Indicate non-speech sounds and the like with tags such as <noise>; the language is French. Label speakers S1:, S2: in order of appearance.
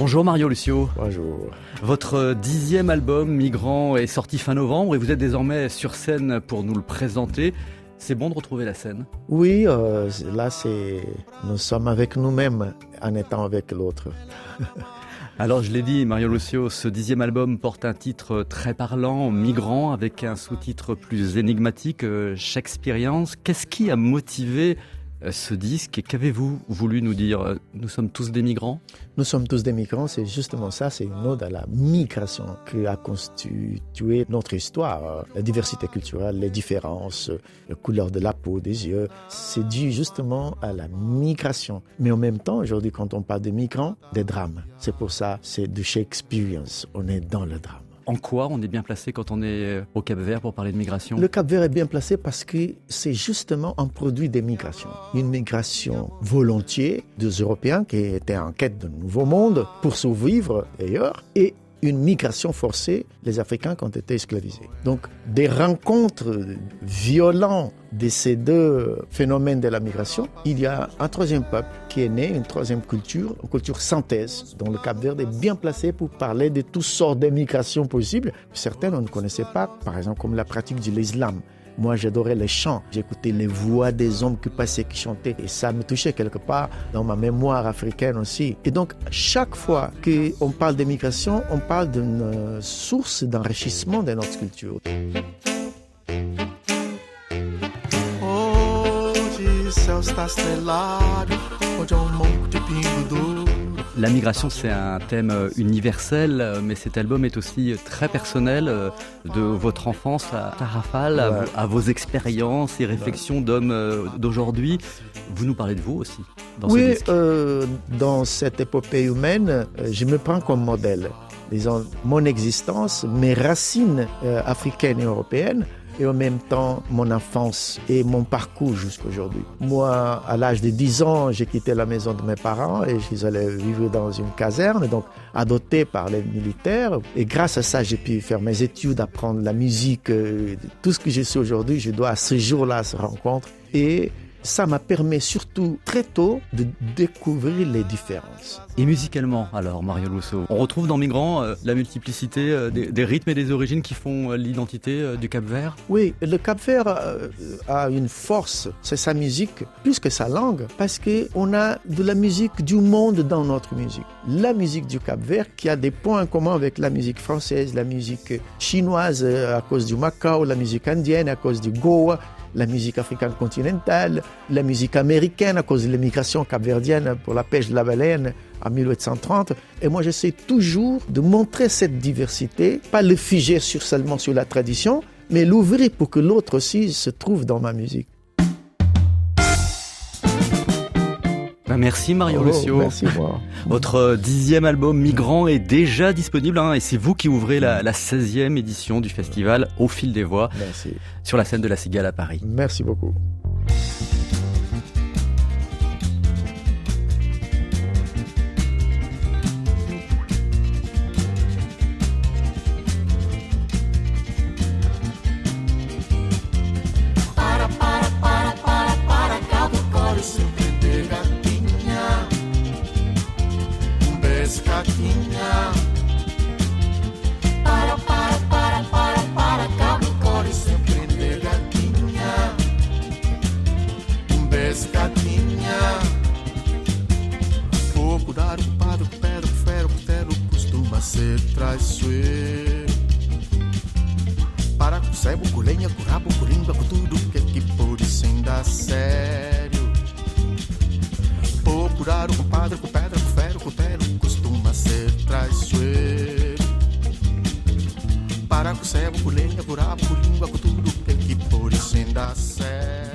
S1: Bonjour Mario Lucio.
S2: Bonjour.
S1: Votre dixième album, Migrant, est sorti fin novembre et vous êtes désormais sur scène pour nous le présenter. C'est bon de retrouver la scène?
S2: Oui, euh, là, c'est nous sommes avec nous-mêmes en étant avec l'autre. <laughs>
S1: Alors je l'ai dit, Mario Lucio, ce dixième album porte un titre très parlant, Migrant, avec un sous-titre plus énigmatique, euh, Shakespearean. Qu'est-ce qui a motivé ce disque qu'avez-vous voulu nous dire? Euh, Nous sommes tous des migrants?
S2: Nous sommes tous des migrants, c'est justement ça, c'est une ode à la migration qui a constitué notre histoire. La diversité culturelle, les différences, la couleur de la peau, des yeux, c'est dû justement à la migration. Mais en même temps, aujourd'hui, quand on parle de migrants, des drames. C'est pour ça, c'est de Shakespearean, on est dans le drame.
S1: En quoi on est bien placé quand on est euh, au Cap Vert pour parler de migration?
S2: Le Cap Vert est bien placé parce que c'est justement un produit des migrations. Une migration volontiers des Européens qui étaient en quête d'un nouveau monde pour survivre ailleurs et une migration forcée, les Africains qui ont été esclavisés. Donc des rencontres violentes de ces deux phénomènes de la migration, il y a un troisième peuple qui est né, une troisième culture, une culture synthèse, dont le Cap Vert est bien placé pour parler de toutes sortes de migrations possibles. Certaines on ne connaissait pas, par exemple comme la pratique de l'islam. Moi, j'adorais les chants. J'écoutais les voix des hommes qui passaient, qui chantaient. Et ça me touchait quelque part dans ma mémoire africaine aussi. Et donc, chaque fois qu'on parle d'immigration, on parle d'une euh, source d'enrichissement de notre culture.
S1: La migration, c'est un thème euh, universel, euh, mais cet album est aussi très personnel, euh, de votre enfance à Tarrafal, à, vos expériences et réflexions d'hommes d'aujourd'hui. Vous nous parlez de vous aussi dans
S2: oui,
S1: ce
S2: dans cette épopée humaine, je me prends comme modèle. Disons, mon existence, mes racines africaines et européennes, et en même temps mon enfance et mon parcours jusqu'à aujourd'hui. Moi, à l'âge de 10 ans, j'ai quitté la maison de mes parents et je suis allé vivre dans une caserne, donc adopté par les militaires. Et grâce à ça, j'ai pu faire mes études, apprendre la musique. Euh, tout ce que je suis aujourd'hui, je dois à ce jour-là, à cette rencontre. Et ça m'a permis surtout très tôt de découvrir les différences.
S1: Et musicalement, alors, Mario Lousseau, on retrouve dans Migrants euh, la multiplicité euh, des, rythmes et des origines qui font euh, l'identité du Cap Vert?
S2: Oui, le Cap Vert a une force, c'est sa musique, plus que sa langue, parce qu'on a de la musique du monde dans notre musique. La musique du Cap Vert qui a des points en commun avec la musique française, la musique chinoise à cause du Macao, la musique indienne à cause du Goa la musique africaine continentale, la musique américaine à cause de l'immigration capverdienne pour la pêche de la baleine en 1830. Et moi, j'essaie toujours de montrer cette diversité, pas le figer sur, seulement sur la tradition, mais l'ouvrir pour que l'autre aussi se trouve dans ma musique.
S1: Ben, merci Mario oh, Lucio.
S2: Merci moi. <laughs>
S1: Votre dixième album Migrant est déjà disponible hein, et c'est vous qui ouvrez la, la 16e édition du festival Au fil des voix
S2: merci.
S1: sur la scène de la Cigale à Paris.
S2: Merci beaucoup. queres caminhar. Para, para, para, para, para, Capricórnio sempre negadinha. Um bescadinha. curar o padre, ferro, o fero, costuma ser traiçoeiro. Para com cebo, com lenha, com rabo, com língua, com tudo que é que pode sem dar sério. Procurar o padre, com pedra buraco, cego, culé, buraco, língua, com tudo tem que pôr e sem dar certo.